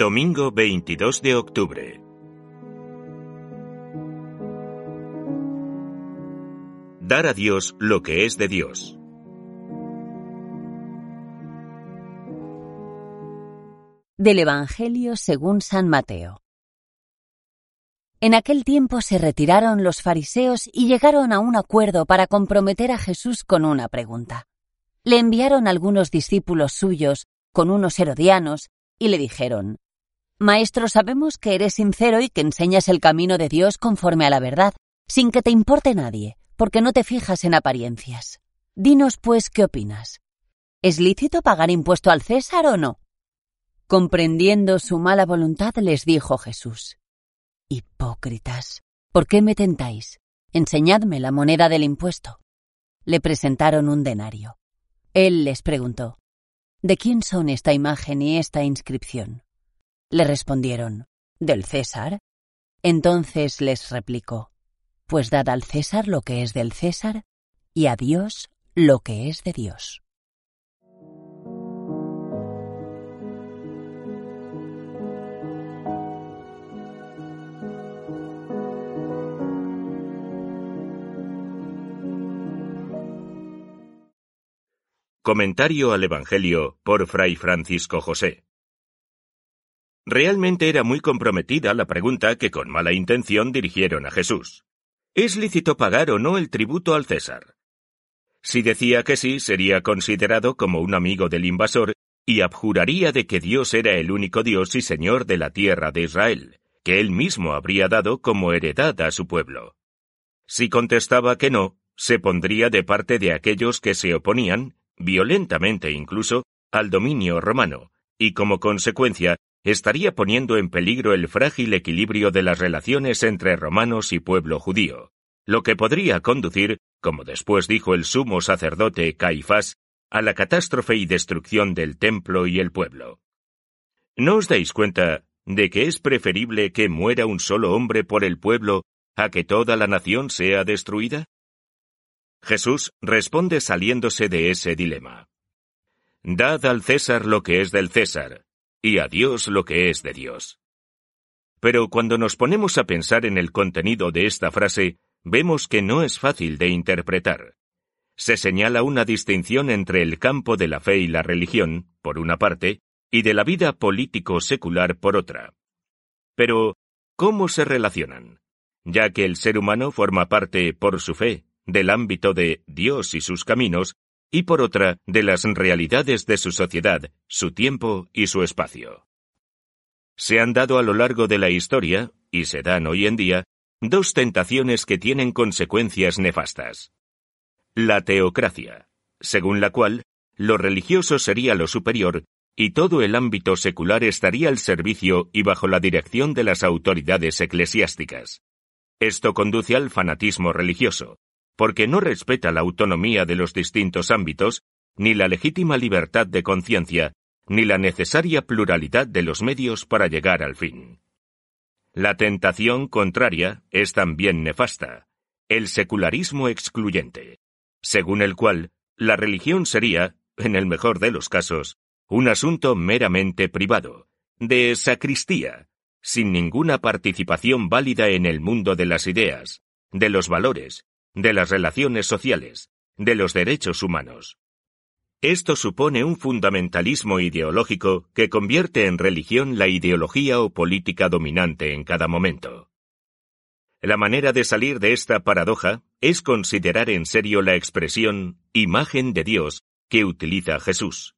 Domingo 22 de octubre. Dar a Dios lo que es de Dios. Del Evangelio según San Mateo. En aquel tiempo se retiraron los fariseos y llegaron a un acuerdo para comprometer a Jesús con una pregunta. Le enviaron algunos discípulos suyos con unos herodianos y le dijeron, Maestro, sabemos que eres sincero y que enseñas el camino de Dios conforme a la verdad, sin que te importe nadie, porque no te fijas en apariencias. Dinos, pues, ¿qué opinas? ¿Es lícito pagar impuesto al César o no? Comprendiendo su mala voluntad, les dijo Jesús, Hipócritas, ¿por qué me tentáis? Enseñadme la moneda del impuesto. Le presentaron un denario. Él les preguntó, ¿De quién son esta imagen y esta inscripción? Le respondieron, ¿Del César? Entonces les replicó, Pues dad al César lo que es del César y a Dios lo que es de Dios. Comentario al Evangelio por Fray Francisco José. Realmente era muy comprometida la pregunta que con mala intención dirigieron a Jesús. ¿Es lícito pagar o no el tributo al César? Si decía que sí, sería considerado como un amigo del invasor y abjuraría de que Dios era el único Dios y Señor de la tierra de Israel, que él mismo habría dado como heredad a su pueblo. Si contestaba que no, se pondría de parte de aquellos que se oponían, violentamente incluso, al dominio romano, y como consecuencia estaría poniendo en peligro el frágil equilibrio de las relaciones entre romanos y pueblo judío, lo que podría conducir, como después dijo el sumo sacerdote Caifás, a la catástrofe y destrucción del templo y el pueblo. ¿No os dais cuenta de que es preferible que muera un solo hombre por el pueblo a que toda la nación sea destruida? Jesús responde saliéndose de ese dilema. Dad al César lo que es del César, y a Dios lo que es de Dios. Pero cuando nos ponemos a pensar en el contenido de esta frase, vemos que no es fácil de interpretar. Se señala una distinción entre el campo de la fe y la religión, por una parte, y de la vida político-secular por otra. Pero, ¿cómo se relacionan? Ya que el ser humano forma parte, por su fe, del ámbito de Dios y sus caminos, y por otra de las realidades de su sociedad, su tiempo y su espacio. Se han dado a lo largo de la historia, y se dan hoy en día, dos tentaciones que tienen consecuencias nefastas. La teocracia, según la cual lo religioso sería lo superior y todo el ámbito secular estaría al servicio y bajo la dirección de las autoridades eclesiásticas. Esto conduce al fanatismo religioso, porque no respeta la autonomía de los distintos ámbitos, ni la legítima libertad de conciencia, ni la necesaria pluralidad de los medios para llegar al fin. La tentación contraria es también nefasta, el secularismo excluyente, según el cual la religión sería, en el mejor de los casos, un asunto meramente privado, de sacristía, sin ninguna participación válida en el mundo de las ideas, de los valores, de las relaciones sociales, de los derechos humanos. Esto supone un fundamentalismo ideológico que convierte en religión la ideología o política dominante en cada momento. La manera de salir de esta paradoja es considerar en serio la expresión imagen de Dios que utiliza Jesús,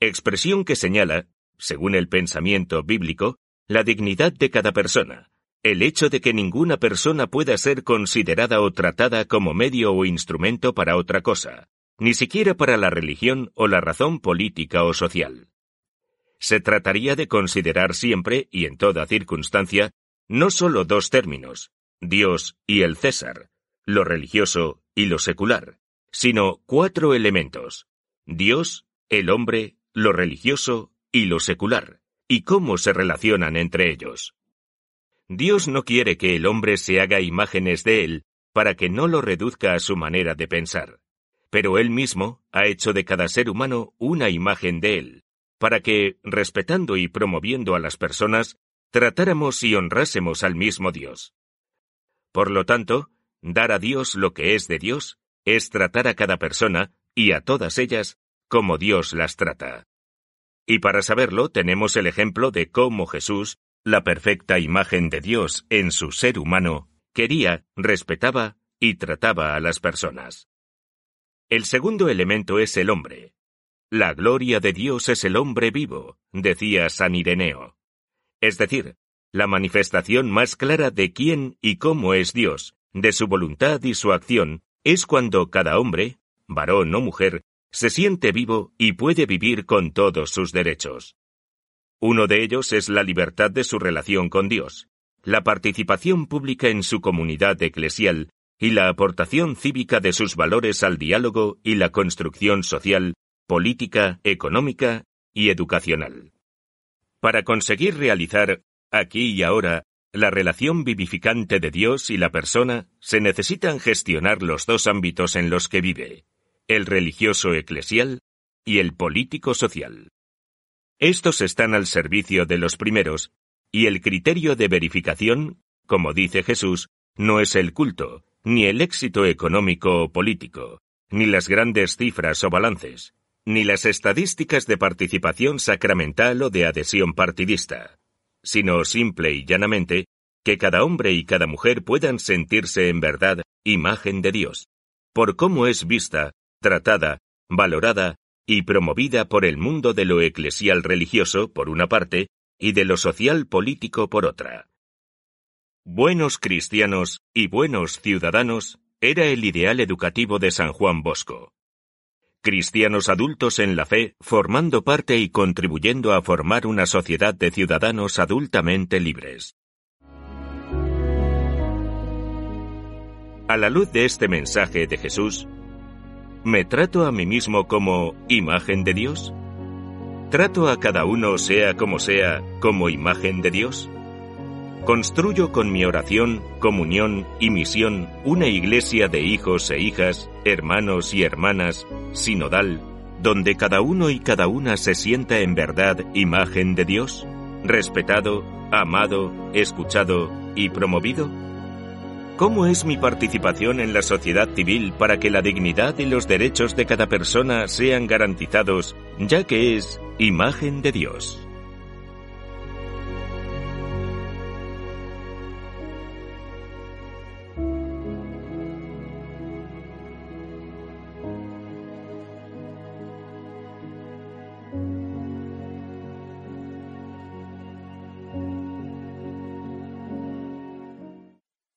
expresión que señala, según el pensamiento bíblico, la dignidad de cada persona, el hecho de que ninguna persona pueda ser considerada o tratada como medio o instrumento para otra cosa, ni siquiera para la religión o la razón política o social. Se trataría de considerar siempre y en toda circunstancia no sólo dos términos, Dios y el César, lo religioso y lo secular, sino cuatro elementos, Dios, el hombre, lo religioso y lo secular, y cómo se relacionan entre ellos. Dios no quiere que el hombre se haga imágenes de él para que no lo reduzca a su manera de pensar, pero él mismo ha hecho de cada ser humano una imagen de él, para que, respetando y promoviendo a las personas, tratáramos y honrásemos al mismo Dios. Por lo tanto, dar a Dios lo que es de Dios es tratar a cada persona y a todas ellas como Dios las trata. Y para saberlo tenemos el ejemplo de cómo Jesús, la perfecta imagen de Dios en su ser humano, quería, respetaba y trataba a las personas. El segundo elemento es el hombre. La gloria de Dios es el hombre vivo, decía San Ireneo es decir, la manifestación más clara de quién y cómo es Dios, de su voluntad y su acción, es cuando cada hombre, varón o mujer, se siente vivo y puede vivir con todos sus derechos. Uno de ellos es la libertad de su relación con Dios, la participación pública en su comunidad eclesial y la aportación cívica de sus valores al diálogo y la construcción social, política, económica y educacional. Para conseguir realizar, aquí y ahora, la relación vivificante de Dios y la persona, se necesitan gestionar los dos ámbitos en los que vive, el religioso eclesial y el político social. Estos están al servicio de los primeros, y el criterio de verificación, como dice Jesús, no es el culto, ni el éxito económico o político, ni las grandes cifras o balances, ni las estadísticas de participación sacramental o de adhesión partidista, sino simple y llanamente que cada hombre y cada mujer puedan sentirse en verdad imagen de Dios, por cómo es vista, tratada, valorada y promovida por el mundo de lo eclesial religioso, por una parte, y de lo social político por otra. Buenos cristianos y buenos ciudadanos era el ideal educativo de San Juan Bosco cristianos adultos en la fe, formando parte y contribuyendo a formar una sociedad de ciudadanos adultamente libres. A la luz de este mensaje de Jesús, ¿me trato a mí mismo como imagen de Dios? ¿Trato a cada uno, sea como sea, como imagen de Dios? Construyo con mi oración, comunión y misión una iglesia de hijos e hijas, hermanos y hermanas, sinodal, donde cada uno y cada una se sienta en verdad imagen de Dios, respetado, amado, escuchado y promovido? ¿Cómo es mi participación en la sociedad civil para que la dignidad y los derechos de cada persona sean garantizados, ya que es imagen de Dios?